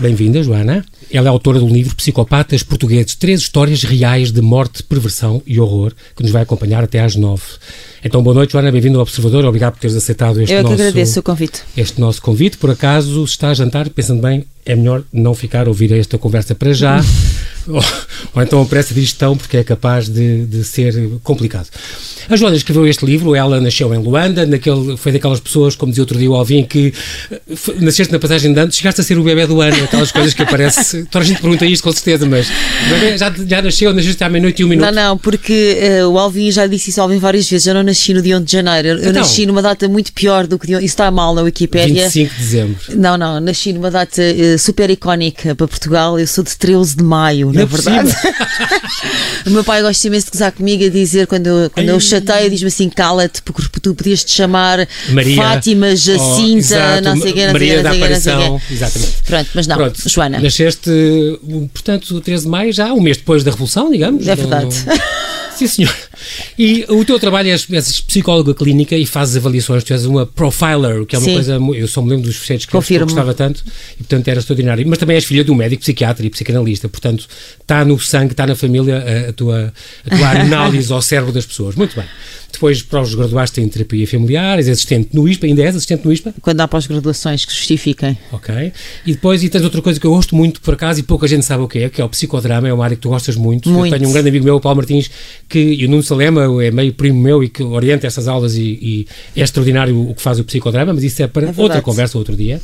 Bem-vinda, Joana. Ela é autora do livro Psicopatas Portugueses, três histórias reais de morte, perversão e horror, que nos vai acompanhar até às nove. Então, boa noite, Joana, bem-vindo ao Observador. Obrigado por teres aceitado este Eu nosso... que agradeço o convite. Este nosso convite. Por acaso, se está a jantar, pensando bem, é melhor não ficar a ouvir esta conversa para já. ou, ou então a pressa de gestão, porque é capaz de, de ser complicado. A Joana escreveu este livro, ela nasceu em Luanda, naquele, foi daquelas pessoas, como dizia outro dia o Alvin, que nasceste na passagem de ano, chegaste a ser o bebê do ano, aquelas coisas que aparece. Toda a gente pergunta isto com certeza, mas bebê já, já nasceu, nasceste à meia-noite e um minuto. Não, não, porque uh, o Alvin já disse isso ao Alvin várias vezes. Eu não nasci no dia 1 de janeiro, eu Então. nasci numa data muito pior do que. Isso está mal na Wikipédia. 25 de dezembro. Não, não, nasci numa data uh, super icónica para Portugal. Eu sou de 13 de maio, na Ainda por verdade. o meu pai gosta imenso de gozar comigo a dizer, quando, eu- quando eu Ai. chateio, diz-me assim: cala-te, porque tu podias te chamar Maria. Fátima, Jacinta, Oh, não sei o quê, não sei o da não sei o não o Aparição. Exatamente. Pronto, mas não, Pronto, Joana. Nasceste, portanto, o 13 de maio, já um mês depois da Revolução, digamos. É verdade. Sim, senhor. E o teu trabalho é, és psicóloga clínica e fazes avaliações, tu és uma profiler, que é uma Sim. coisa, eu só me lembro dos fecheiros que eu gostava tanto e, portanto, era extraordinário. Mas também és filha de um médico psiquiatra e psicanalista, portanto, está no sangue, está na família a, a tua, a tua análise ao cérebro das pessoas. Muito bem. Depois, para os graduaste em terapia familiar, és assistente no ISPA, ainda és assistente no ISPA? Quando há pós-graduações que justifiquem. Ok. E depois, e tens outra coisa que eu gosto muito, por acaso, e pouca gente sabe o que é, que é o psicodrama, é uma área que tu gostas muito. Muito. Eu tenho um grande amigo meu, o Paulo Martins, que, e o Nuno Salema, é meio primo meu e que orienta essas aulas e, e é extraordinário o que faz o psicodrama, mas isso é para verdade. outra conversa outro dia.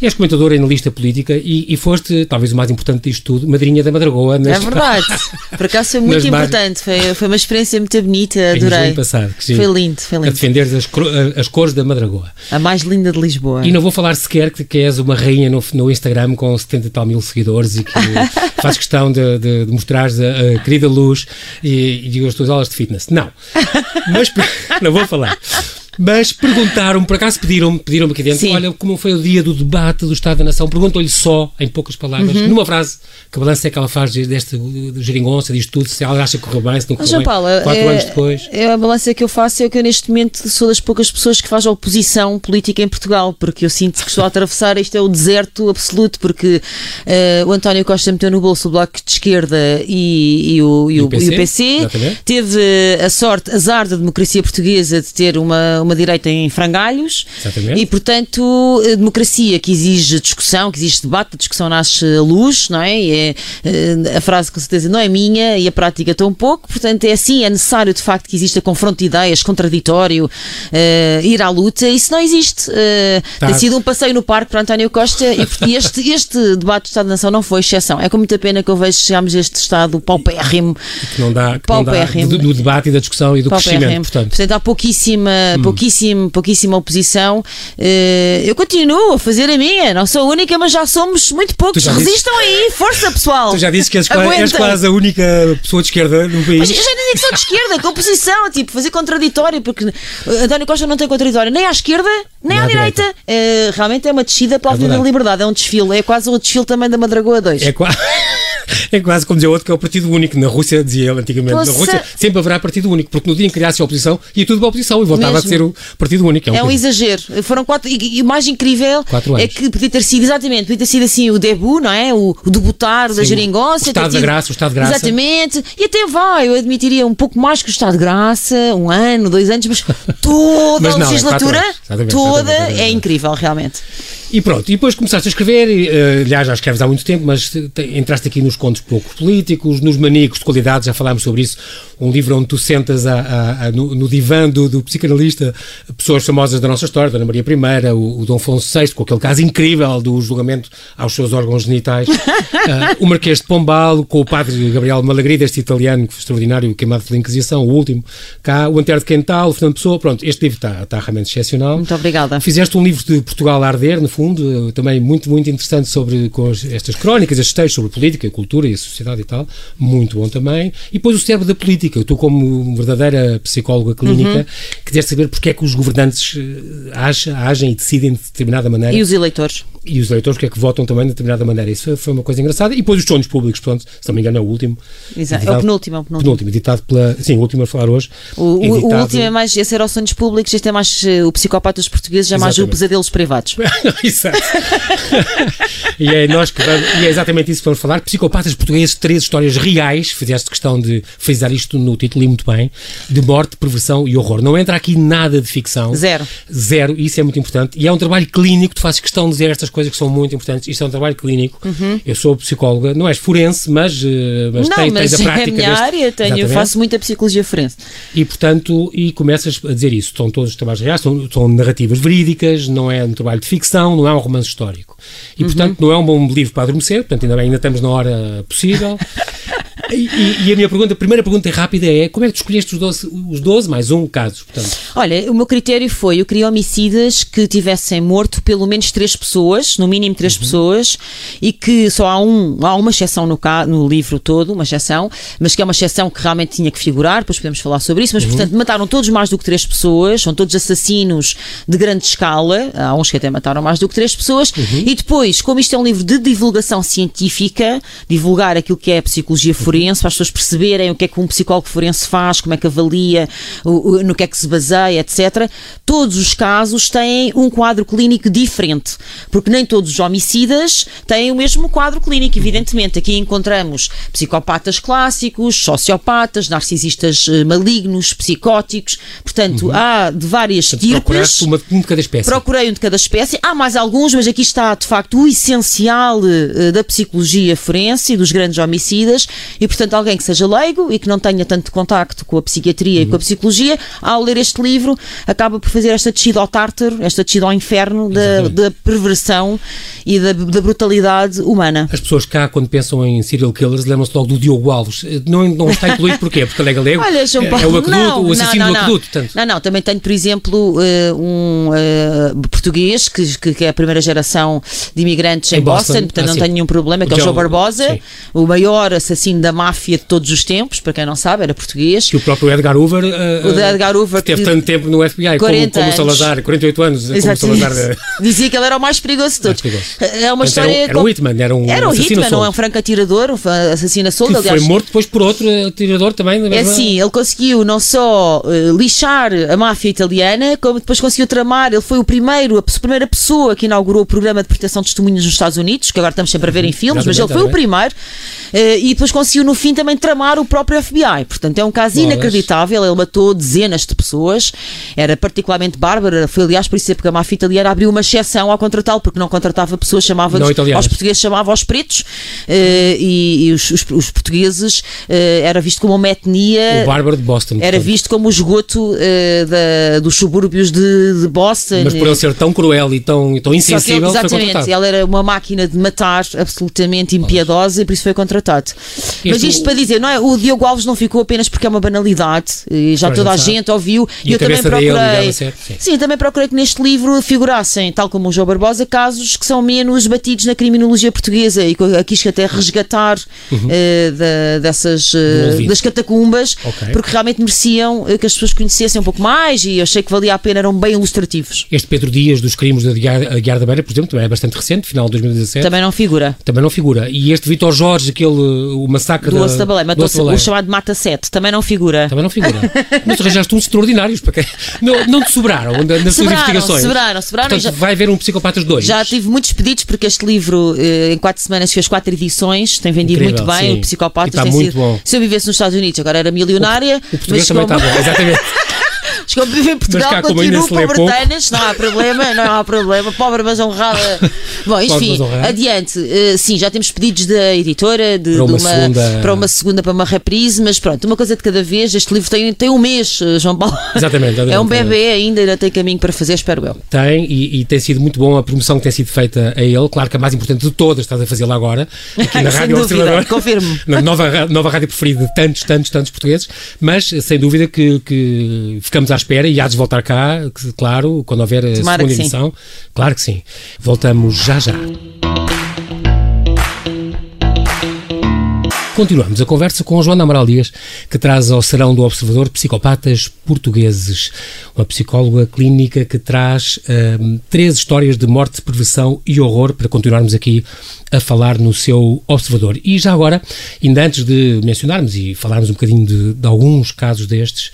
És comentadora e analista política e, e foste, talvez o mais importante disto tudo, madrinha da Madragoa. É neste- verdade. Por acaso foi muito Nas importante. Foi, foi uma experiência muito bonita, adorei. passado, que sim. Foi lindo, foi A lindo. defender as, as cores da Madragoa. A mais linda de Lisboa. E não vou falar sequer que, que és uma rainha no, no Instagram com 70 e tal mil seguidores e que faz questão de, de, de mostrares a, a querida luz e, e as tuas aulas de fitness. Não. Mas não vou falar. Mas perguntaram-me, por acaso pediram-me pediram aqui dentro, Sim. olha como foi o dia do debate do Estado da Nação. Perguntam-lhe só, em poucas palavras, Uhum. numa frase, que balança é que ela faz deste do geringonça, disto tudo, se ela acha que correu bem, se não correu João bem. Paulo, Quatro é, anos depois. é a balança que eu faço é que eu neste momento sou das poucas pessoas que faz oposição política em Portugal, porque eu sinto que estou a atravessar, isto é o deserto absoluto, porque eh, o António Costa meteu no bolso o Bloco de Esquerda e, e o, e o- e o PC, teve a sorte, azar da democracia portuguesa de ter uma, uma direita em frangalhos Exatamente. e, portanto, a democracia que exige discussão, que exige debate, a discussão nasce a luz, não é? É, eh, a frase com certeza não é minha e a prática tão pouco, portanto é assim, é necessário de facto que exista confronto de ideias, contraditório, eh, ir à luta, isso não existe. Eh, Tá. Tem sido um passeio no parque para António Costa e, este, este debate do Estado da Nação não foi exceção. É com muita pena que eu vejo que chegámos a este estado paupérrimo Que não dá, que não dá Paupérrimo. do, do debate e da discussão e do crescimento, Paupérrimo. portanto. há pouquíssima, Hum. Pouquíssimo, pouquíssima oposição. Eh, eu continuo a fazer a minha, não sou a única, mas já somos muito poucos. Já disse- Resistam aí, força pessoal. Tu já disse que és, és quase a única pessoa de esquerda no país. Mas eu já disse que sou de esquerda, com oposição, tipo, fazer contraditório, porque António Costa não tem contraditório nem à esquerda, nem, à, direita. Eh, realmente é uma descida para a É Avenida da verdade. Liberdade, é um desfile, é quase o desfile também da Madragoa 2. É, qua- é quase como dizia outro que é o partido único. Na Rússia, dizia ele antigamente, na Poxa. Rússia sempre haverá partido único, porque no dia em que criasse a oposição ia tudo para a oposição e voltava Mesmo. a ser o partido único. É um É um exagero. Foram quatro. E, o mais incrível é que podia ter sido, exatamente, podia ter sido assim o debut, não é? O, o debutar da geringonça. o Estado tido- Graça, o Estado de Graça. Exatamente. E até vai, eu admitiria um pouco mais que o Estado de Graça, um ano, dois anos, mas toda Mas a não, é legislatura, quatro anos. Exatamente, toda é incrível, realmente. E pronto, e depois começaste a escrever, e, eh, aliás, já escreves há muito tempo, mas te- entraste aqui nos contos pouco políticos, nos maníacos de qualidade, já falámos sobre isso, um livro onde tu sentas a- a- a- no, no divã do, do psicanalista pessoas famosas da nossa história, Dona Maria I, o, o Dom Afonso VI, com aquele caso incrível do julgamento aos seus órgãos genitais, ah, o Marquês de Pombal, com o padre Gabriel Malagrida, este italiano extraordinário, queimado pela Inquisição, o último, cá, o Antero de Quental, o Fernando Pessoa, pronto, este livro está, está realmente excepcional. Muito obrigada. Fizeste um livro de Portugal a arder, no fundo, eh, também muito, muito interessante sobre estas crónicas, estes textos sobre política, a cultura e a sociedade e tal, muito bom também. E depois o cérebro da política, tu como verdadeira psicóloga clínica, Uhum. que queres saber porque é que os governantes eh, agem, agem e decidem de determinada maneira E os eleitores? e os eleitores porque é que votam também de determinada maneira. Isso foi, uma coisa engraçada. E depois os sonhos públicos, portanto, se não me engano é o último. Exato. É Editado- o penúltimo, é o penúltimo. Penúltimo, editado pela... Sim, o último a falar hoje. O, o- o editado- último é mais, esse era o Sonhos Públicos, este é mais eh, o Psicopatas Portugueses, é mais o Exatamente. Pesadelos Privados. Exato. e, é nós que vamos, e é exatamente isso que vamos falar. Psicopatas portugueses, três histórias reais, fizeste questão de frisar isto no título e muito bem, de morte, perversão e horror. Não entra aqui nada de ficção. Zero. Zero, isso é muito importante. E é um trabalho clínico, tu fazes questão de dizer estas coisas que são muito importantes. Isto é um trabalho clínico. Uhum. Eu sou psicóloga, não és forense, mas, eh, mas, não, tens, mas tens a prática. É a minha deste, área, tenho, faço muita psicologia forense. E portanto, e começas a dizer isso. São todos trabalhos reais, são, são narrativas verídicas, não é um trabalho de ficção, não é um romance histórico. E portanto, uhum. não é um bom livro para adormecer, portanto, ainda bem, ainda estamos na hora possível. E, e, a minha pergunta, a primeira pergunta rápida é como é que tu escolheste os 12, os 12 mais um caso? Portanto? Olha, o meu critério foi, eu queria homicidas que tivessem morto pelo menos três pessoas, no mínimo três uhum. pessoas, e que só há, um, há uma exceção no, no livro todo, uma exceção, mas que é uma exceção que realmente tinha que figurar, depois podemos falar sobre isso, mas uhum. portanto mataram todos mais do que três pessoas, são todos assassinos de grande escala, há uns que até mataram mais do que três pessoas, uhum. e depois, como isto é um livro de divulgação científica, divulgar aquilo que é a psicologia forense, forense, para as pessoas perceberem o que é que um psicólogo forense faz, como é que avalia, o, o, no que é que se baseia, etc. Todos os casos têm um quadro clínico diferente, porque nem todos os homicidas têm o mesmo quadro clínico, evidentemente. Aqui encontramos psicopatas clássicos, sociopatas, narcisistas eh, malignos, psicóticos, portanto, uhum. há de várias tipos. Uma, um de cada espécie. Procurei um de cada espécie. Há mais alguns, mas aqui está, de facto, o essencial uh, da psicologia forense e dos grandes homicidas e, portanto, alguém que seja leigo e que não tenha tanto contacto com a psiquiatria uhum. e com a psicologia, ao ler este livro, acaba por fazer esta descida ao tártaro, esta descida ao inferno da, da perversão e da, da, brutalidade humana. As pessoas cá, quando pensam em serial killers, lembram-se logo do Diogo Alves. Não, não está incluído porquê? Porque ele é galego? Olha, João Paulo, é, é o aqueduto, não, o assassino não, não, do aqueduto. Portanto. Não, não, também tenho, por exemplo, eh, um uh, português que, que, é a primeira geração de imigrantes em, em Boston, Boston, portanto ah, não sim. tenho nenhum problema, que é o João Barbosa, sim. o maior assassino da da máfia de todos os tempos, para quem não sabe, era português. Que o próprio Edgar Hoover, uh, o Edgar Hoover que teve tanto tempo no FBI como, como Salazar, 48 anos, Exatamente. como Salazar. Dizia que ele era o mais perigoso de todos. Perigoso. É uma história. Era, um, era um Hitman, era um Era um Hitman, não é um franco atirador, um assassino soldo, aliás. Foi morto depois por outro atirador também. É sim, ele conseguiu não só uh, lixar a máfia italiana, como depois conseguiu tramar. Ele foi o primeiro, a primeira pessoa que inaugurou o programa de proteção de testemunhas nos Estados Unidos, que agora estamos sempre a ver em filmes, mas ele foi o primeiro. Uh, e depois conseguiu no fim também tramar o próprio FBI. Portanto, é um caso Bolas. inacreditável. Ele matou dezenas de pessoas. Era particularmente bárbaro. Foi, aliás, por isso é porque a máfia italiana abriu uma exceção ao contratá-lo, porque não contratava pessoas, chamava aos portugueses, chamava aos pretos. Uh, e, e os, os, os, portugueses uh, era visto como uma etnia. O bárbaro de Boston. Era portanto. visto como o esgoto uh, da, dos subúrbios de, de, Boston. Mas por ele ser tão cruel e tão, tão insensível, ele, exatamente, ele era uma máquina de matar absolutamente impiedosa e por isso foi contratado. Este Mas isto para dizer, não é? O Diogo Alves não ficou apenas porque é uma banalidade, e já toda a gente ouviu, e, e eu também procurei. Sim. sim. também procurei que neste livro figurassem, tal como o João Barbosa, casos que são menos batidos na criminologia portuguesa e que quis até resgatar uhum. uh, da, dessas uh, das catacumbas, okay. porque realmente mereciam uh, que as pessoas conhecessem um pouco mais e eu achei que valia a pena, eram bem ilustrativos. Este Pedro Dias dos crimes da Guiar da Beira, por exemplo, também é bastante recente, final de 2017. Também não figura. Também não figura. E este Vitor Jorge, aquele o massacre do da, Osso da Baleia, matou o chamado Mata 7, também não figura. Também não figura. Mas arranjaste uns extraordinários, para quem... não, não te sobraram nas suas investigações. Sobraram, sobraram. Portanto, já... vai haver um Psicopatas 2. Já tive muitos pedidos, porque este livro, eh, em 4 semanas, fez 4 edições, tem vendido Incrível, muito bem. Sim. O Psicopatas tem muito sido. Bom. Se eu vivesse nos Estados Unidos, agora era milionária. O, o português também está bom, exatamente. Os que vivem em Portugal continuam pobretanas, não há problema, não há problema. Pobre mas honrada. Bom, enfim, adiante. Uh, sim, já temos pedidos da editora de, para, uma de uma, segunda... para uma segunda, para uma reprise, mas pronto, uma coisa de cada vez. Este livro tem, tem um mês, eh, João Paulo. Exatamente. exatamente é um bebê ainda, ainda tem caminho para fazer, espero eu. Tem, e, e, tem sido muito bom a promoção que tem sido feita a ele. Claro que a mais importante de todas estás a fazê-la agora, aqui na Rádio dúvida, confirmo. Na nova, nova rádio preferida de tantos, tantos, tantos portugueses, mas sem dúvida que, que ficamos à espera e há de voltar cá, claro, quando houver a Tomara segunda edição. Claro que sim. Voltamos já já. Continuamos a conversa com Joana Amaral Dias, que traz ao Serão do Observador Psicopatas Portugueses, uma psicóloga clínica que traz um, três histórias de morte, perversão e horror para continuarmos aqui a falar no seu Observador. E já agora, ainda antes de mencionarmos e falarmos um bocadinho de, de alguns casos destes,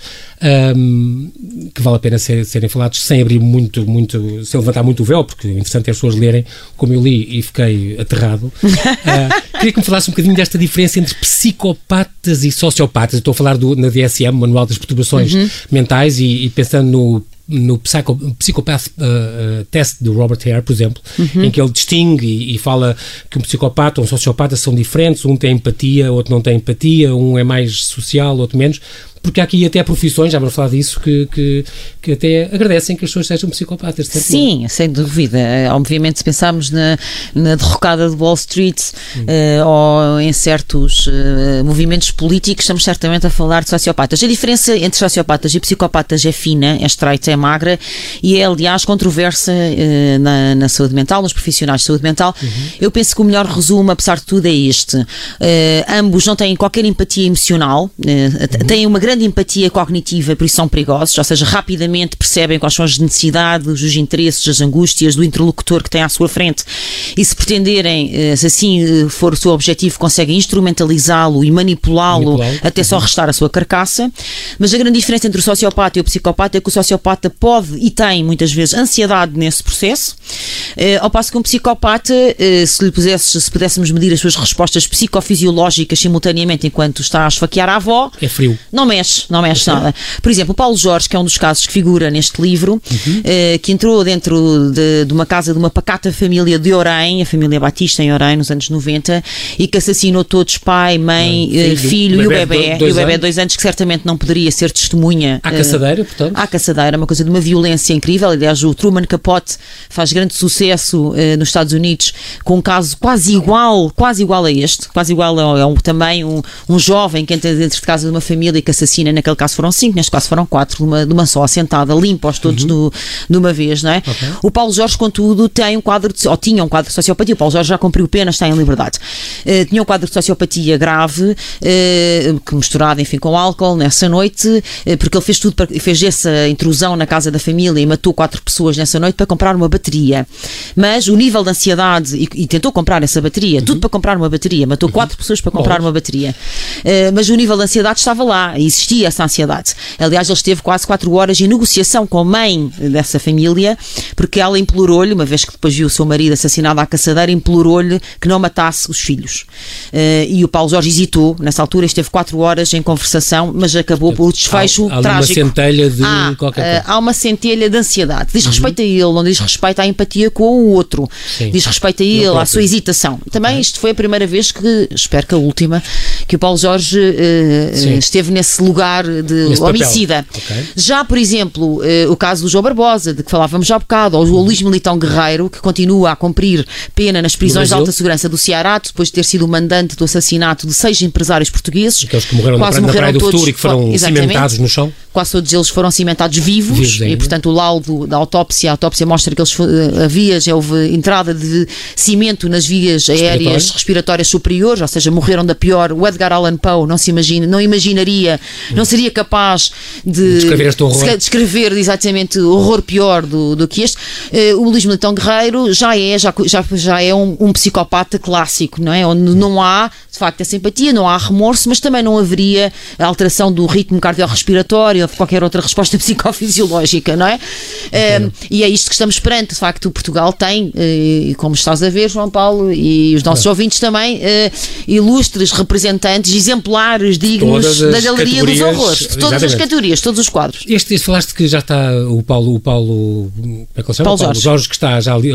um, que vale a pena ser, serem falados sem abrir muito, muito, sem levantar muito o véu, porque é interessante é as pessoas lerem como eu li e fiquei aterrado. Uh, queria que me falasse um bocadinho desta diferença entre psicopatas e sociopatas. estou a falar do, na DSM, Manual das Perturbações uhum. Mentais, e, e pensando no no Psycho, Psychopath uh, Test do Robert Hare, por exemplo, uhum. em que ele distingue e, e, fala que um psicopata ou um sociopata são diferentes, um tem empatia, outro não tem empatia, um é mais social, outro menos porque há aqui até profissões, já vamos falar disso, que, que, que até agradecem que as pessoas sejam psicopatas. Sim, sem dúvida. Obviamente, se pensarmos na, na derrocada de Wall Street uh, ou em certos uh, movimentos políticos, estamos certamente a falar de sociopatas. A diferença entre sociopatas e psicopatas é fina, é estreita, é magra e é, aliás, controversa uh, na, na, saúde mental, nos profissionais de saúde mental. Uhum. Eu penso que o melhor resumo, apesar de tudo, é este. ambos não têm qualquer empatia emocional, uhum. têm uma grande empatia cognitiva, por isso são perigosos, ou seja, rapidamente percebem quais são as necessidades, os interesses, as angústias do interlocutor que tem à sua frente e se pretenderem, eh, se assim eh, for o seu objetivo, conseguem instrumentalizá-lo e manipulá-lo até só restar a sua carcaça. Mas a grande diferença entre o sociopata e o psicopata é que o sociopata pode e tem muitas vezes ansiedade nesse processo, eh, ao passo que um psicopata, se lhe pusesse, se pudéssemos medir as suas respostas psicofisiológicas simultaneamente enquanto está a esfaquear a avó, é frio. Não mexe mexe, não mexe nada. Por exemplo, o Paulo Jorge, que é um dos casos que figura neste livro, uhum. eh, que entrou dentro de, de, uma casa de uma pacata família de Orém, a família Batista em Orém, nos anos 90, e que assassinou todos, pai, mãe, eh, filho, filho e o bebê, e o bebê dois anos, que certamente não poderia ser testemunha. À caçadeira, portanto? À caçadeira, uma coisa de uma violência incrível. Aliás, o Truman Capote faz grande sucesso eh, nos Estados Unidos com um caso quase igual, quase igual a este, quase igual a, a um, também um, um jovem que entra dentro de casa de uma família e que assassina assassina, naquele caso foram cinco, neste caso foram quatro, de uma, de uma só assentada, limpos todos uhum. do, de uma vez, não é? Okay. O Paulo Jorge, contudo, tem um quadro de, ou tinha um quadro de sociopatia, o Paulo Jorge já cumpriu pena, está em liberdade. Uh, tinha um quadro de sociopatia grave, uh, que misturado, enfim, com álcool nessa noite, uh, porque ele fez tudo, para, fez essa intrusão na casa da família e matou quatro pessoas nessa noite para comprar uma bateria. Mas o nível de ansiedade, e, e tentou comprar essa bateria, uhum. tudo para comprar uma bateria, matou uhum. quatro pessoas para comprar uma bateria. mas o nível de ansiedade estava lá, existia existia essa ansiedade. Aliás, ele esteve quase quatro horas em negociação com a mãe dessa família, porque ela implorou-lhe, uma vez que depois viu o seu marido assassinado à caçadeira, implorou-lhe que não matasse os filhos. Uh, e o Paulo Jorge hesitou, nessa altura esteve quatro horas em conversação, mas acabou por desfecho há, há trágico. Há uma centelha de há, qualquer coisa. Uh, há uma centelha de ansiedade. Diz uhum. respeito a ele, não diz respeito à empatia com o outro. Sim. Diz respeito a ele, à sua hesitação. Também isto foi a primeira vez que, espero que a última, que o Paulo Jorge uh, esteve nesse lugar de Nesse homicida. Okay. Já, por exemplo, uh, o caso do João Barbosa, de que falávamos já há bocado, ou o Luís Militão Guerreiro, que continua a cumprir pena nas prisões de alta segurança do Ceará, depois de ter sido o mandante do assassinato de seis empresários portugueses. Aqueles que morreram quase na praia, morreram na praia do todos, futuro e que foram cimentados no chão. Quase todos eles foram cimentados vivos, vivos e, portanto, o laudo da autópsia, a autópsia mostra que eles havia, já houve entrada de cimento nas vias aéreas respiratórias superiores, ou seja, morreram da pior. O Edgar Allan Poe não se imagina, não imaginaria não seria capaz de descrever este horror. descrever exatamente o horror pior do, do que este. Uh, o Luís Militão Guerreiro já é, já, já, já é um, um, psicopata clássico, não é? Onde não há, de facto, a simpatia, não há remorso, mas também não haveria alteração do ritmo cardiorrespiratório ou qualquer outra resposta psicofisiológica, não é? Uh, e é isto que estamos perante. De facto, Portugal tem, uh, como estás a ver, João Paulo, e os nossos é. ouvintes também, ilustres representantes, exemplares dignos da galeria dos horrores, de todas exatamente. as categorias, todos os quadros. Este, este, falaste que já está o Paulo, o Paulo, como é que ele chama? Paulo, Jorge. Jorge, que está já li,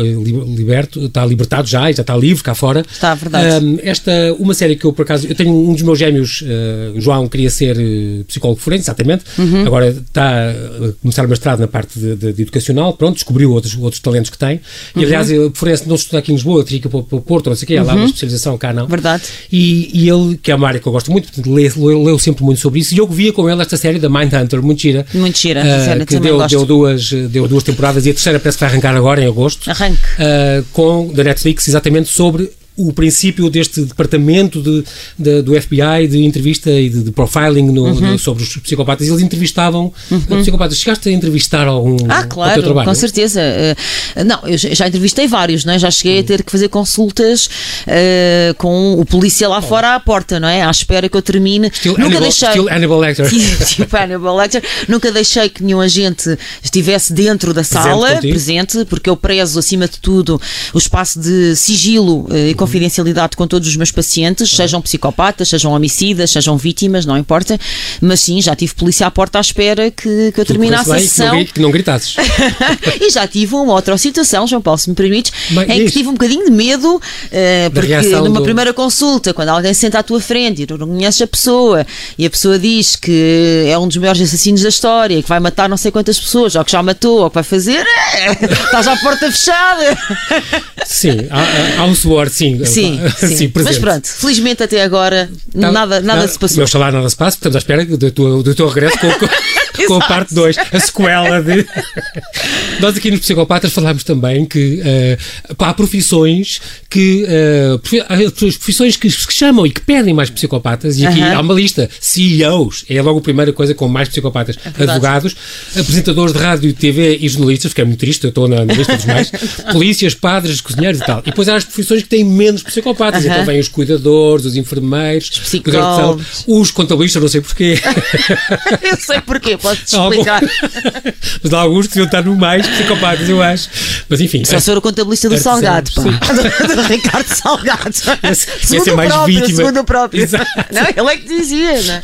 liberto, está libertado já e já está livre cá fora. Está, verdade. Um, esta, uma série que eu, por acaso, eu tenho um dos meus gêmeos, uh, João, queria ser uh, psicólogo forense, exatamente, uhum. agora está a começar o mestrado na parte de, de, de, educacional, pronto, descobriu outros, outros talentos que tem, e uhum. aliás, o forense não estuda aqui em Lisboa, teria que ir para, para o Porto, não sei o quê, há lá uma uhum. especialização, cá não. Verdade. E, e ele, que é uma área que eu gosto muito, portanto, leu, leu, leu sempre muito sobre isso, e eu via com ele esta série da Mindhunter, muito gira. Muito gira, uh, que deu, deu, duas, deu duas temporadas e a terceira parece que vai arrancar agora em agosto. Arranque. Uh, com, da Netflix, exatamente sobre o princípio deste departamento de, de, do FBI de entrevista e de, de profiling no, uhum. no, sobre os psicopatas. Eles entrevistavam uhum. psicopatas. Chegaste a entrevistar algum Ah, claro, com certeza. Uh, não, eu já entrevistei vários, não é? Já cheguei uhum. a ter que fazer consultas uh, com o polícia lá oh. fora à porta, não é? À espera que eu termine. Still Nunca Hannibal, deixei. Still Hannibal Lecter. tipo Hannibal Lecter. Nunca deixei que nenhum agente estivesse dentro da sala, presente, presente porque eu prezo, acima de tudo, o espaço de sigilo uh, confidencialidade com todos os meus pacientes, sejam psicopatas, sejam homicidas, sejam vítimas, não importa. Mas sim, já tive polícia à porta à espera que, que eu terminasse a sessão. Que não, gritasses. e já tive uma outra situação, João Paulo, se me permites, Mas, em que tive um bocadinho de medo, uh, porque numa do... primeira consulta, quando alguém senta à tua frente e tu não conheces a pessoa e a pessoa diz que é um dos maiores assassinos da história, que vai matar não sei quantas pessoas, ou que já matou, ou que vai fazer, estás à porta fechada. Sim, há, há um suor, sim, Sim, sim. sim Mas pronto, felizmente até agora tá, nada, nada se passou. Meu salário nada se passa, estamos à espera do teu, do teu regresso com, com, a parte 2, a sequela de. Nós aqui nos Psicopatas falámos também que uh, há profissões que. Uh, profissões que se chamam e que pedem mais psicopatas, e aqui uh -huh. há uma lista. CEOs é logo a primeira coisa com mais psicopatas. É Advogados, apresentadores de rádio e TV e jornalistas, que é muito triste, eu estou na, na lista dos mais. Polícias, padres, cozinheiros e tal. E depois há as profissões que têm menos psicopatas. Uh -huh. Então vêm os cuidadores, os enfermeiros, os psicólogos, os contabilistas, não sei porquê. eu sei porquê, podes explicar. Mas há alguns que deviam estar no mais psicopatas, eu acho. Mas enfim. Só é, ser o contabilista do Salgado, pá. do, Ricardo Salgado. Esse, esse é mais próprio, vítima. Segundo o próprio. Exato. Não, ele é que dizia, não é?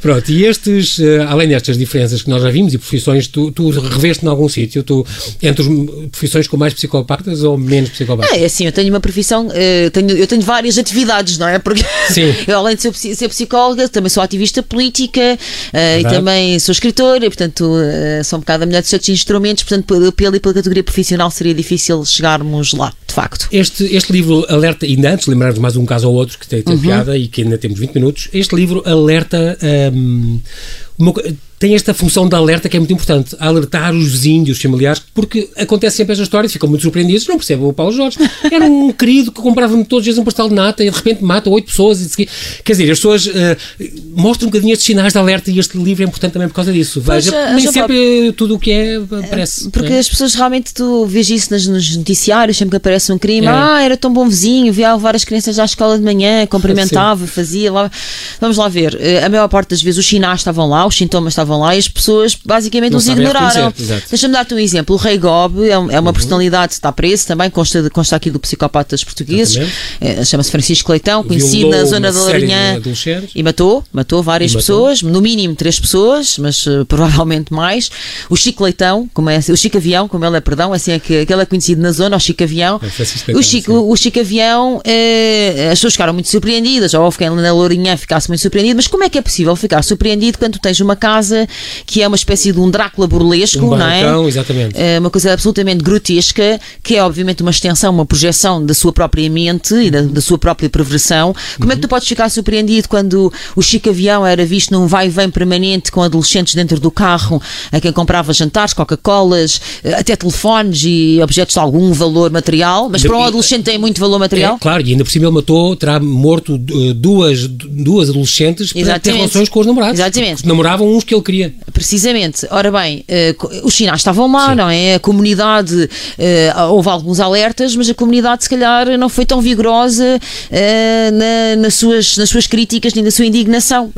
Pronto, e estes, eh, além destas diferenças que nós já vimos e profissões, tu, tu reveste em algum sítio, tu, entre as profissões com mais psicopatas ou menos psicopatas? É, assim, eu tenho uma profissão, uh, tenho, eu tenho várias atividades, não é? Porque Sim. eu, além de ser, ser psicóloga, também sou ativista política uh, e também sou escritora, e portanto uh, sou um bocado a mulher de certos instrumentos, portanto, pela e pela categoria profissional seria difícil chegarmos lá, de facto. Este, este livro alerta, ainda antes, lembrarmos mais um caso ou outro que tem, tem uhum. piada e que ainda temos 20 minutos, este livro alerta. Um, uma, tem esta função de alerta que é muito importante, alertar os vizinhos, os familiares, porque acontece sempre essa história, ficam muito surpreendidos, não percebem o Paulo Jorge. Era um querido que comprava-me todos os dias um pastel de nata e de repente mata oito pessoas. E, quer dizer, as pessoas uh, mostram um bocadinho estes sinais de alerta e este livro é importante também por causa disso. Veja, pois, nem sempre tudo o que é aparece. Porque é? as pessoas realmente, tu vês isso nos, noticiários, sempre que aparece um crime, é. ah, era tão bom vizinho, via levar as crianças à escola de manhã, cumprimentava, fazia lá. Vamos lá ver, eh, a maior parte das vezes os sinais estavam lá, os sintomas estavam estavam lá e as pessoas basicamente não os ignoraram. Deixa-me dar-te um exemplo. O Rei Gob é, é uma uhum. personalidade, está preso também, consta, consta aqui do Psicopatas Portugueses, é, chama-se Francisco Leitão, conhecido na zona da Lourinhã e matou, matou várias e pessoas, matou. no mínimo três pessoas, mas uh, provavelmente mais. O Chico Leitão, como é, o Chico Avião, como ele é, perdão, assim é que, que ele é conhecido na zona, o Chico Avião. É o, Chico, o Chico Avião, uh, as pessoas ficaram muito surpreendidas, ou houve quem na Lourinhã ficasse muito surpreendido, mas como é que é possível ficar surpreendido quando tens uma casa que é uma espécie de um Drácula burlesco, um não é? exatamente. É uma coisa absolutamente grotesca, que é obviamente uma extensão, uma projeção da sua própria mente e da, da sua própria perversão. Como uhum. é que tu podes ficar surpreendido quando o Chico Avião era visto num vai e vem permanente com adolescentes dentro do carro, a quem comprava jantares, Coca-Colas, eh, até telefones e objetos de algum valor material, mas para um adolescente tem muito valor material? É, claro, e ainda por cima ele matou, terá morto eh, duas, duas adolescentes para ter relações com os namorados. Exatamente. Namoravam uns que ele queria. Precisamente. Ora bem, uh, os sinais estavam lá, Sim. não é? A comunidade, uh, houve alguns alertas, mas a comunidade se calhar não foi tão vigorosa uh, na, nas, suas, nas suas críticas nem na sua indignação.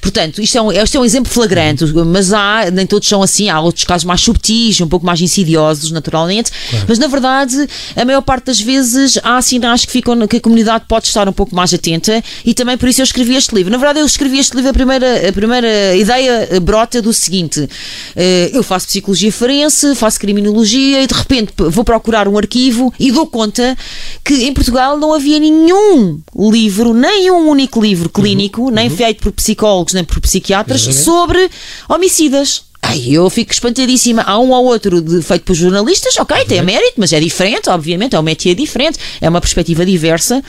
portanto, isto é, um, isto é um exemplo flagrante, mas há, nem todos são assim, há outros casos mais subtis, um pouco mais insidiosos, naturalmente, claro. mas na verdade, a maior parte das vezes há sinais que, ficam, que a comunidade pode estar um pouco mais atenta e também por isso eu escrevi este livro. Na verdade, eu escrevi este livro, a primeira, a primeira ideia brota do seguinte: eh, eu faço psicologia forense, faço criminologia e de repente vou procurar um arquivo e dou conta que em Portugal não havia nenhum livro, nem um único livro clínico, uhum, nem uhum. feito por psicólogos nem por psiquiatras, uhum. sobre homicidas. Ai, eu fico espantadíssima. Há um ou outro de, feito por jornalistas, ok, tem mérito, mas é diferente, obviamente, é um métier diferente, é uma perspectiva diversa.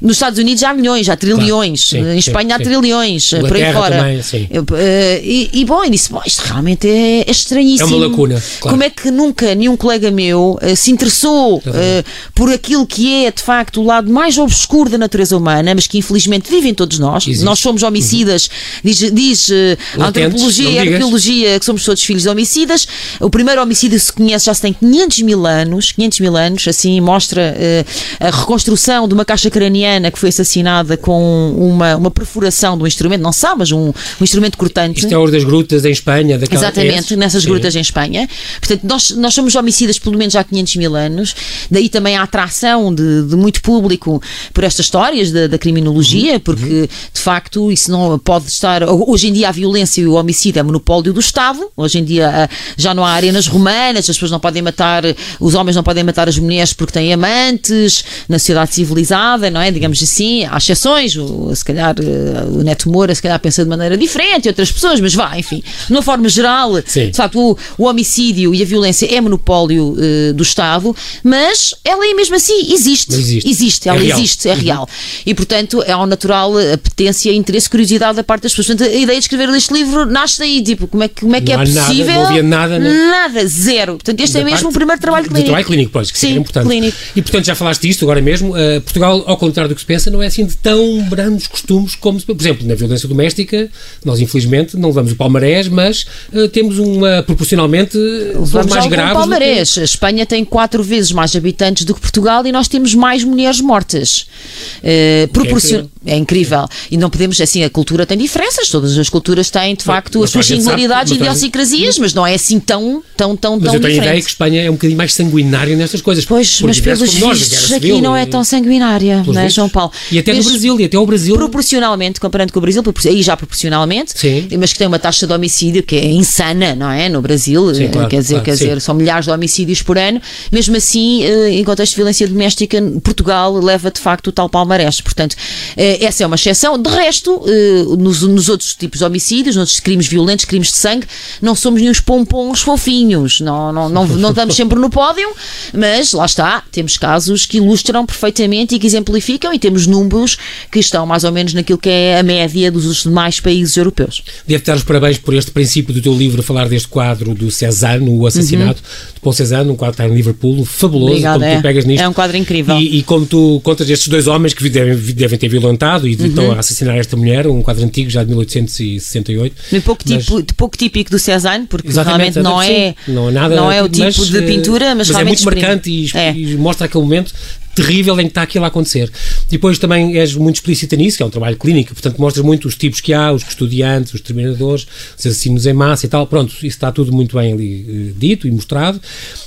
Nos Estados Unidos há milhões, há trilhões, Claro, sim, em Espanha sim, há sim. trilhões, por aí Inglaterra fora. também, sim. Eh, e, e bom, eu disse, bom, isto realmente é, é estranhíssimo. É uma lacuna, claro. Como é que nunca nenhum colega meu eh, se interessou eh, por aquilo que é, de facto, o lado mais obscuro da natureza humana, mas que infelizmente vivem todos nós. Existe. Nós somos homicidas, diz, diz eh, a Latentes, antropologia e arqueologia que somos todos filhos de homicidas. O primeiro homicídio se conhece já se tem 500 mil anos, 500 mil anos, assim mostra eh, a reconstrução de uma caixa craniana que foi assassinada com uma, uma perfuração de um instrumento, não sabe, mas um, um instrumento cortante. Isto é o das grutas em Espanha. Daquela, Exatamente, nessas Sim. grutas em Espanha. Portanto, nós, nós somos homicidas pelo menos há 500 mil anos. Daí também a atração de, de muito público por estas histórias da, da Uhum. criminologia, porque de facto isso não pode estar. Hoje em dia a violência e o homicídio é monopólio do Estado. Hoje em dia ah, já não há arenas romanas, as pessoas não podem matar, os homens não podem matar as mulheres porque têm amantes, na sociedade civilizada, não é? Digamos assim, há exceções, o, se calhar eh, o Neto Moura se calhar pensa de maneira diferente, outras pessoas, mas vá, enfim, de uma forma geral, Sim. de facto, o, o homicídio e a violência é monopólio eh, do Estado, mas ela aí mesmo assim existe. Mas existe. ela É existe, é real. E portanto é um natural apetência, interesse, curiosidade da parte das pessoas. Portanto, a ideia de escrever este livro nasce daí, tipo, como é que, como é, que Não é há nada, possível? não havia nada, né? Nada, zero. Portanto, este é Da mesmo parte o primeiro trabalho clínico. trabalho clínico, pois, que Sim, é importante. clínico. E portanto já falaste disto agora mesmo. eh, Portugal, ao contrário do que se pensa, não é assim de tão brandos costumes como se. Por exemplo, na violência doméstica, nós infelizmente não levamos o palmarés, mas eh, temos uma proporcionalmente eh, são Vamos mais que- palmarés. A Espanha tem quatro vezes mais habitantes do que Portugal e nós temos mais mulheres mortas. Eh, proporcion- é, incrível. E não podemos, assim, a cultura tem diferenças, todas as culturas têm, de facto, mas as suas gente sabe, a idiosincrasias, mas não é assim tão, tão, tão, Mas tão eu tenho a diferente. ideia que Espanha é um bocadinho mais sanguinária nestas coisas. Pois, mas pelos a vistos aqui civil, não é tão sanguinária, não é. João Paulo? E até no Mas Brasil, e até o Brasil. Proporcionalmente, comparando com o Brasil, aí já proporcionalmente, Sim. mas que tem uma taxa de homicídio que é insana, não é? No Brasil, Sim, eh, claro, quer dizer, claro, quer sim. dizer, são milhares de homicídios por ano. Mesmo assim, eh, em contexto de violência doméstica, Portugal leva de facto o tal palmarés. Portanto, eh, essa é uma exceção. De resto, nos, nos outros tipos de homicídios, nos outros crimes violentos, crimes de sangue, não somos nem os pompons fofinhos. Não, não, não, não estamos sempre no pódio, mas lá está, temos casos que ilustram perfeitamente e que exemplificam e temos números que estão mais ou menos naquilo que é a média dos demais países europeus. Devo dar os parabéns por este princípio do teu livro, falar deste quadro do Cézanne, o assassinato de Paul Cézanne, um quadro que está em Liverpool, fabuloso, Obrigada, como é. tu pegas nisto. É um quadro incrível. E, e como tu contas estes dois homens que devem, devem ter violentado e Uhum. estão a assassinar esta mulher, um quadro antigo, já de 1868. Um pouco, Mas- tipo, pouco típico do Cézanne, porque Exatamente, realmente não é, não, é nada, não é o tipo mas, de pintura, mas, é realmente muito marcante e, É. e mostra aquele momento terrível em que está aquilo a acontecer. Depois também és muito explícita nisso, que é um trabalho clínico, portanto mostras muito os tipos que há, os custodiantes, os terminadores, os assassinos em massa e tal. Pronto, isso está tudo muito bem ali eh, dito e mostrado.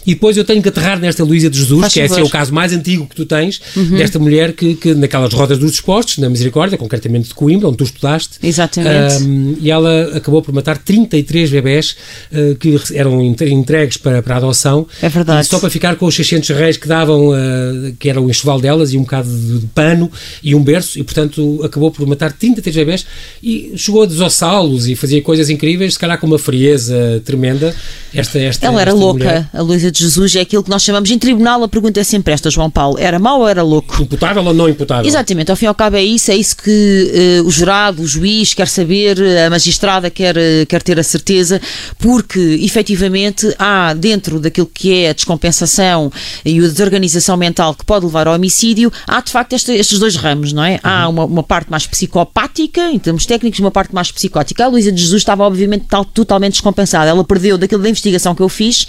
E depois eu tenho que aterrar nesta Luísa de Jesus, Faz que é esse é favor. o caso mais antigo que tu tens, Uhum. desta mulher que, que naquelas rodas dos expostos, na Misericórdia, concretamente de Coimbra, onde tu estudaste, Exatamente. Ahm, e ela acabou por matar 33 bebés eh, que eram entre- entregues para, para a adoção. É verdade. Só para ficar com os 600 reis que davam, eh, que era o enxoval delas, e um bocado de, pano e um berço, e portanto acabou por matar 33 bebés e chegou a desossá-los e fazia coisas incríveis, se calhar com uma frieza tremenda. Esta, esta, Ela era esta louca, mulher. a Luísa de Jesus é aquilo que nós chamamos em tribunal. A pergunta é sempre esta, João Paulo: era mau ou era louco? Imputável ou não imputável? Exatamente, ao fim e ao cabo é isso, é isso que eh, o jurado, o juiz quer saber, a magistrada quer, eh, quer ter a certeza, porque efetivamente há dentro daquilo que é a descompensação e a desorganização mental que pode levar ao homicídio, há de facto este- estes dois ramos, não é? Há uma, uma parte mais psicopática, em termos técnicos, uma parte mais psicótica. A Luísa de Jesus estava obviamente tal- totalmente descompensada, ela perdeu daquilo da investigação que eu fiz,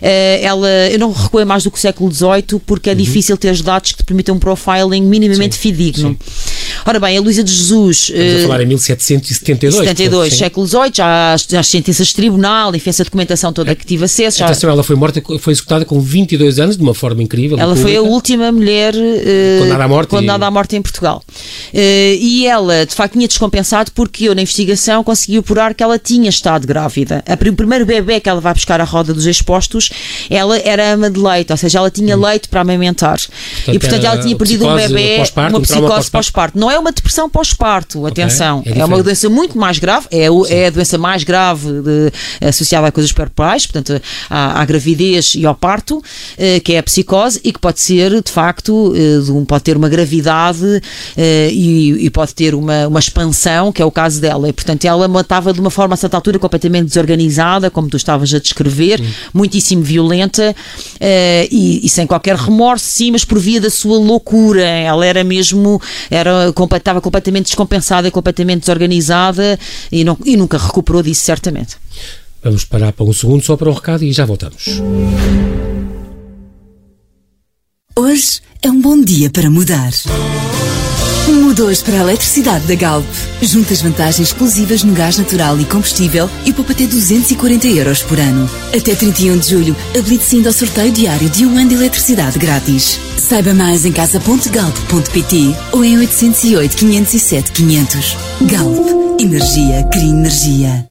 eh, ela, eu não recuo mais do que o século XVIII porque é difícil ter os dados que te permitam um profiling minimamente fidedigno. Ora bem, a Luísa de Jesus. Estamos eh, a falar em 1772. 72, portanto, século XVIII, já, as- já as sentenças de tribunal, enfim, essa documentação toda que tive acesso. Já, Atenção, ela foi morta, foi executada com 22 anos, de uma forma incrível. ela foi a última mulher eh, Condenada à morte condenada e- à morte em Portugal. Eh, e ela, de facto, tinha descompensado porque eu, na investigação, consegui apurar que ela tinha estado grávida. A O primeiro bebê que ela vai buscar à roda dos expostos, ela era ama de leite, ou seja, ela tinha leite para amamentar. e, portanto, Hum. era ela tinha perdido um bebê, uma um psicose pós-parto. Não é uma depressão pós-parto, atenção. é É, uma doença muito mais grave, é, é a doença mais grave de- associada a coisas perpais, portanto, à, à gravidez e ao parto, eh, que é a psicose, e que pode ser, de facto, eh, de um- pode ter uma gravidade eh, e, e pode ter uma, uma expansão, que é o caso dela. E, portanto, ela matava de uma forma, a certa altura, completamente desorganizada, como tu estavas a descrever, muitíssimo violenta eh, e, e sem qualquer remorso, sim, mas por via da sua loucura. Ela era mesmo, era, estava completamente descompensada e completamente desorganizada e, não, e nunca recuperou disso, certamente. Vamos parar para um segundo só para um recado e já voltamos. Hoje é um bom dia para mudar. Muda hoje para a eletricidade da Galp. Junta as vantagens exclusivas no gás natural e combustível e poupa até 240 euros por ano. Até 31 de julho, habilite-se ainda ao sorteio diário de um ano de eletricidade grátis. Saiba mais em casa.galp.pt ou em 808 507 500. Galp. Energia cria energia.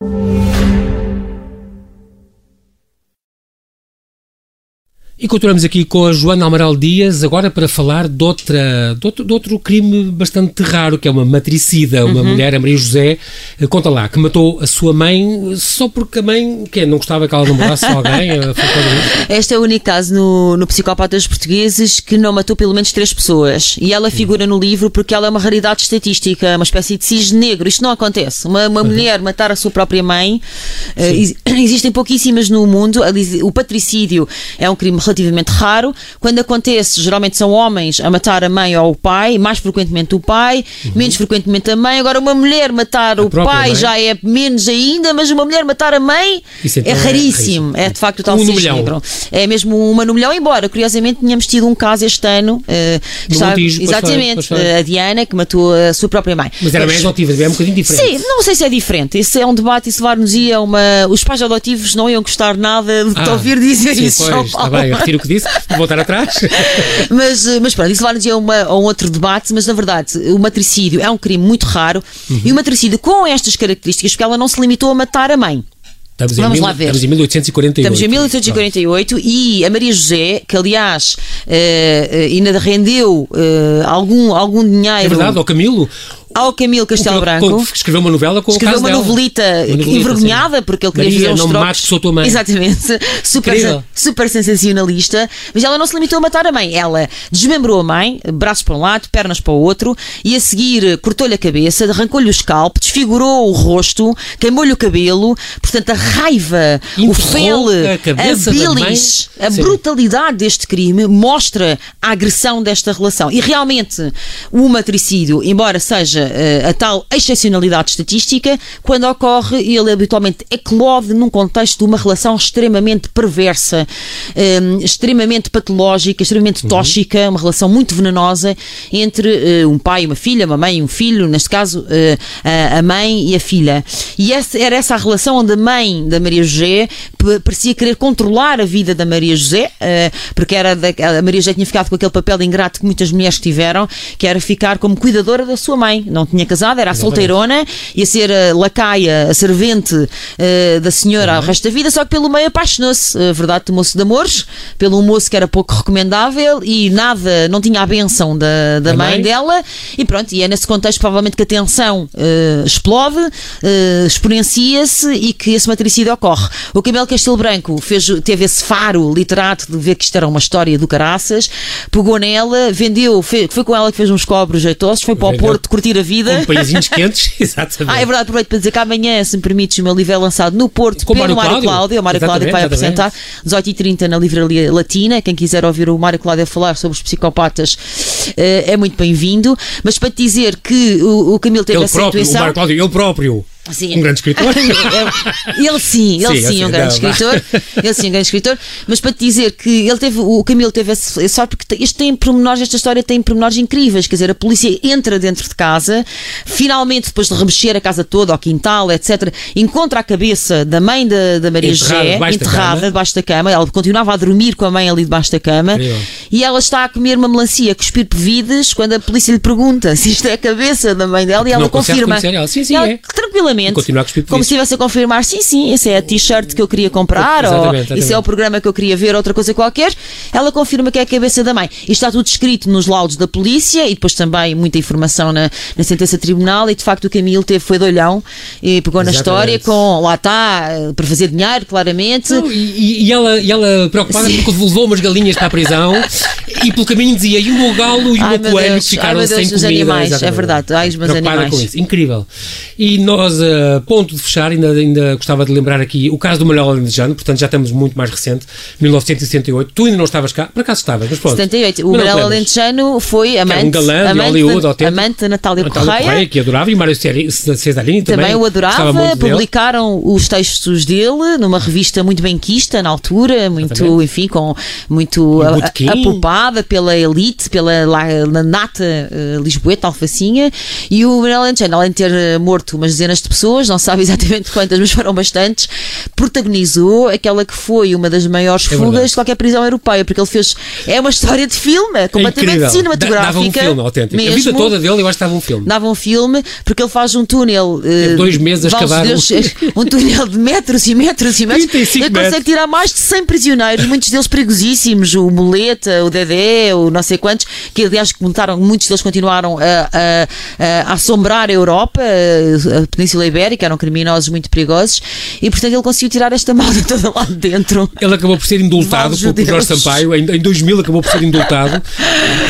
Continuamos aqui com a Joana Amaral Dias, agora para falar de, outra, de, outro, de outro crime bastante raro, que é uma matricida, uma mulher, a Maria José, eh, conta lá, que matou a sua mãe só porque a mãe, que não gostava que ela namorasse alguém? Este é o único caso no, no Psicópatas Portugueses que não matou pelo menos três pessoas. E ela figura no livro porque ela é uma raridade estatística, uma espécie de cisne negro. Isto não acontece. Uma, uma mulher matar a sua própria mãe, ex- existem pouquíssimas no mundo. O patricídio é um crime relativamente raro. Quando acontece, geralmente são homens a matar a mãe ou o pai, mais frequentemente o pai, menos frequentemente a mãe. Agora, uma mulher matar o própria pai mãe? já é menos ainda, mas uma mulher matar a mãe então é é raríssimo. É de facto o tal Um milhão. É mesmo uma no milhão, embora curiosamente tínhamos tido um caso este ano. eh, que No está- exatamente, pois foi. eh, a Diana, que matou a sua própria mãe. Mas era mais adotiva, é um bocadinho diferente. Sim, não sei se é diferente. Isso é um debate, isso levar-nos-ia a uma. Os pais adotivos não iam gostar nada de te Ah, ouvir dizer sim, isso, pois, está bem, retiro o que disse, vou voltar atrás. mas, eh, mas pronto, isso levar-nos a, uma- a um outro debate, mas na verdade o matricídio é um crime muito raro Uhum. e o matricídio com estas características, porque ela não se limitou a matar a mãe. Estamos em, Vamos mil, lá ver. estamos em 1848. Estamos em 1848 e a Maria José, que aliás eh, ainda rendeu eh, algum, algum dinheiro É verdade, ao Camilo. Ao Camilo Castelo Branco. Escreveu uma novela com Escreveu o caso uma novelita, Uma novelita, envergonhada sim. porque ele queria Maria, fazer uns não trocos. mates, sou tua mãe. Exatamente. Super, super sensacionalista. Mas ela não se limitou a matar a mãe. Ela desmembrou a mãe, braços para um lado, pernas para o outro, e a seguir cortou-lhe a cabeça, arrancou-lhe o scalp, desfigurou o rosto, queimou-lhe o cabelo. Portanto, a raiva, o fel, a mãe. bilis, a Sim. brutalidade deste crime mostra a agressão desta relação. E realmente, o matricídio, embora seja eh, a tal excepcionalidade estatística, quando ocorre, ele habitualmente eclode num contexto de uma relação extremamente perversa, eh, extremamente patológica, extremamente tóxica, uma relação muito venenosa entre eh, um pai e uma filha, uma mãe e um filho, neste caso, eh, a- mãe e a filha. E essa, era essa a relação onde a mãe da Maria José parecia querer controlar a vida da Maria José, porque era da, a Maria José tinha ficado com aquele papel ingrato que muitas mulheres tiveram, que era ficar como cuidadora da sua mãe. Não tinha casado, era a solteirona, ia ser a lacaia, a servente eh, da senhora ao resto da vida, só que pelo meio apaixonou-se, a verdade tomou-se de amores, pelo moço que era pouco recomendável e nada, não tinha a benção da, da Da mãe, mãe? dela, e pronto, e é nesse contexto provavelmente que a tensão eh, explode, eh, exponencia-se e que esse matricídio ocorre. O Camelo Castelo Branco fez, teve esse faro literato de ver que isto era uma história do caraças, pegou nela, vendeu, fe- foi com ela que fez uns cobros jeitosos, foi para o. Porto curtir a vida. Com pãezinhos quentes, exatamente. Ah, é verdade, aproveito para dizer que amanhã, se me permites, o meu livro é lançado no Porto Com o pelo Mário Mário Cláudio. O Mário Cláudio vai Exatamente, apresentar 18h30 na Livraria Latina. Quem quiser ouvir o Mário Cláudio a falar sobre os psicópatas eh, é muito bem-vindo. Mas para te dizer que o, o Camilo teve Ele essa próprio, o intuição. Marco Cláudio, ele próprio. Sim. Um grande escritor. Ele sim, ele Sim, sim, assim, é um grande não, vá. escritor. Ele sim, é um grande escritor. Mas para te dizer que ele teve, o Camilo teve esse, esse sorte porque isto tem pormenores, esta história tem pormenores incríveis. Quer dizer, a polícia entra dentro de casa, finalmente, depois de remexer a casa toda, ao quintal, etc., encontra a cabeça da mãe da, da Maria Enterrada debaixo da enterrada debaixo da cama. Ela continuava a dormir com a mãe ali debaixo da cama. Incrível. E ela está a comer uma melancia, cuspir pevides, quando a polícia lhe pergunta se isto é a cabeça da mãe dela, e ela confirma. ela. Sim, sim, Ela, é. Tranquilamente. Continuar cuspir como se estivesse a confirmar, sim, sim, essa é a t-shirt que eu queria comprar, Exatamente, ou exatamente. isso é o programa que eu queria ver, outra coisa qualquer. Ela confirma que é a cabeça da mãe. Isto está tudo escrito nos laudos da polícia e depois também muita informação na, na sentença tribunal. E de facto o Camilo teve, foi doilhão e pegou na Exatamente. história com lá está, para fazer dinheiro, claramente. Não, e, e ela, e ela preocupada porque levou umas galinhas para a prisão e pelo caminho dizia e o meu galo e o Ai, meu coelho Deus, ficaram ai, Deus, sem os comida. animais, é verdade, ai, os meus Preocupada animais. com isso. Incrível. E nós, a ponto de fechar, ainda, ainda gostava de lembrar aqui o caso do Manuel Alentejano, portanto já estamos muito mais recente, 1968. Tu ainda não estavas cá, por acaso estavas, mas pronto. 78. O Manuel? Amantejano foi amante, um galã de Hollywood, autêntico. amante da Natália Natália Correia. que adorava, e o Mário Cesarini também. Também o adorava, muito dele. publicaram os textos dele numa revista muito benquista na altura, muito, enfim, com muito E o a- botequim. a- apopada pela elite, pela la- na nata eh, lisboeta, alfacinha, e o Manuel Alentejano, além de ter eh, morto umas dezenas de pessoas, não sabe exatamente quantas, mas foram bastantes, protagonizou aquela que foi uma das maiores É fugas verdade. de qualquer prisão europeia, porque ele fez, é uma história de filme, É completamente incrível. cinematográfica. Dava um filme autêntico. A vida mesmo toda dele, eu acho que dava um filme. dava um filme porque ele faz um túnel eh, dois meses a escavar Deus, um- túnel de metros e metros e metros 35 ele consegue tirar mais de 100 prisioneiros muitos deles perigosíssimos o Muleta, o Dedé o não sei quantos, que aliás comentaram muitos deles continuaram a, a- a- assombrar a Europa a, Península Ibérica, eram criminosos muito perigosos e portanto ele conseguiu tirar esta malta toda lá de dentro Ele acabou por ser indultado por, por Jorge. Sampaio, em, em 2000 acabou por ser indultado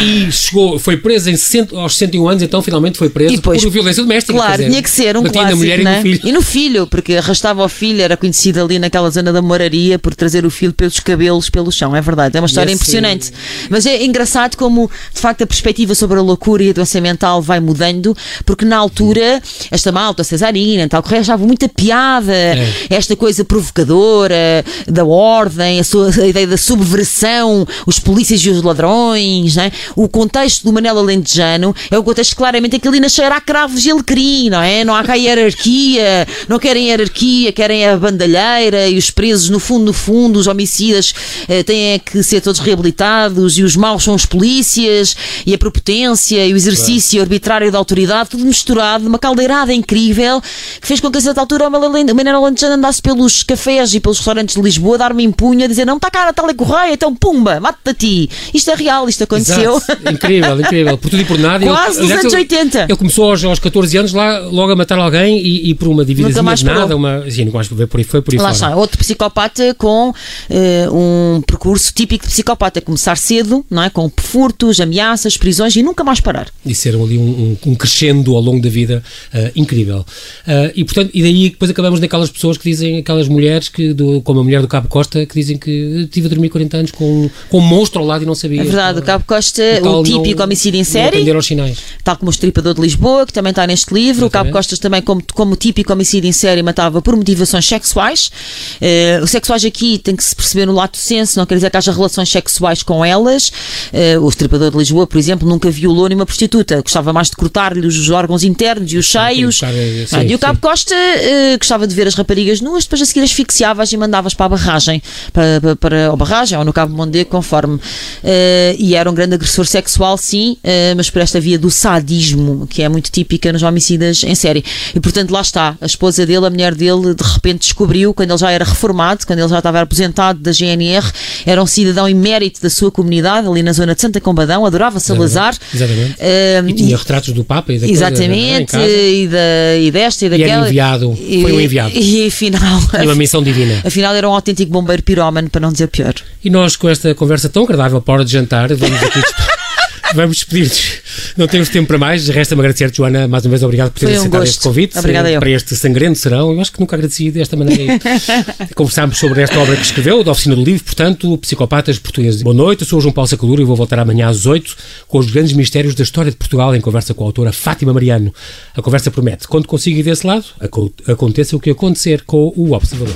e chegou, foi preso em 60, aos 61 anos, então finalmente foi preso E depois- por violência doméstica. Claro, dizer, tinha que ser um clássico, mulher e né? no filho. E no filho, porque arrastava o filho, era conhecido ali naquela zona da moraria por trazer o filho pelos cabelos pelo chão, é verdade, é uma história impressionante. Mas é engraçado como, de facto, a perspectiva sobre a loucura e a doença mental vai mudando, porque na altura, esta malta, a Cesarina, tal, Correia achava muita piada, É. esta coisa provocadora da ordem, a, sua, a ideia da subversão, os polícias e os ladrões, né? o contexto do Manela Alentejano é o contexto claramente aquele nascerá cravos e alecrim, não é? Não há cá hierarquia, não querem hierarquia, querem a bandalheira e os presos, no fundo, no fundo, os homicidas eh, têm é que ser todos reabilitados e os maus são os polícias e a prepotência e o exercício arbitrário da autoridade, tudo misturado numa caldeirada incrível que fez com que a certa altura o Manela Alentejano andasse pelos cafés e pelos restaurantes de Lisboa a dar-me em punho a dizer não está cá a Natália Correia, então pumba, mata-te a ti. Isto é real, isto aconteceu. Exato. Incrível, incrível. Por tudo e por nada. Quase Ele- dos aliás, anos ele- 80. Ele começou aos, aos 14 anos lá, logo a matar alguém e, e por uma mais de nada, parou. uma. Sim, nunca mais foi por aí, foi por aí Lá fora. está, outro psicopata com eh, um percurso típico de psicopata, começar cedo, não é? com furtos, ameaças, prisões e nunca mais parar. e ser ali um, um, um crescendo ao longo da vida ah, incrível. Ah, e portanto, e daí depois acabamos naquelas pessoas que dizem, aquelas mulheres que, do, como a mulher do Cabo Costa, que dizem que tive a dormir 40 anos com, com um monstro ao lado e não sabia. É verdade, o Cabo Costa, o típico não- homicídio em série, tal como o Estripador de Lisboa, que também está neste livro. O Cabo Exatamente. Costas também, como, como típico homicídio em série, matava por motivações sexuais. Eh, o sexuais aqui tem que se perceber no lato senso, não quer dizer que haja relações sexuais com elas. Eh, o Estripador de Lisboa, por exemplo, nunca violou nenhuma prostituta. Gostava mais de cortar-lhe os órgãos internos e os cheios. eh, sim, Ah, e o sim. Cabo Costa eh, gostava de ver as raparigas nuas, depois a seguir asfixiava-as e mandava-as para a barragem, para, para, para a barragem ou no Cabo Mondego, conforme. Eh, e era um grande agressor sexual, sim, mas por esta via do sadismo, que é muito típica nos homicidas em série. E portanto, lá está, a esposa dele, a mulher dele, de repente descobriu, quando ele já era reformado, quando ele já estava aposentado da GNR, era um cidadão emérito da sua comunidade, ali na zona de Santa Combadão, adorava Salazar. Exatamente. Eh, E tinha retratos do Papa e da em Exatamente, e, da, e desta e era daquela. enviado, foi um enviado. E, afinal, Tinha uma missão divina. afinal era um autêntico bombeiro pirómano, para não dizer pior. E nós, com esta conversa tão agradável para a hora de jantar, vamos aqui vamos despedir-nos. Não temos tempo para mais. Resta-me agradecer, Joana, mais uma vez obrigado por ter um aceitado gosto. este convite Obrigada eh, eu. para este sangrento serão. Eu acho que nunca agradeci desta maneira. Conversámos sobre esta obra que escreveu, da Oficina do Livro, portanto, Psicopatas Portugueses. Boa noite, eu sou o João Paulo Sacadura e vou voltar amanhã às 8 com os grandes mistérios da história de Portugal em conversa com a autora Fátima Mariano. A conversa promete. Quando consigo ir desse lado, aco- aconteça o que acontecer com o Observador.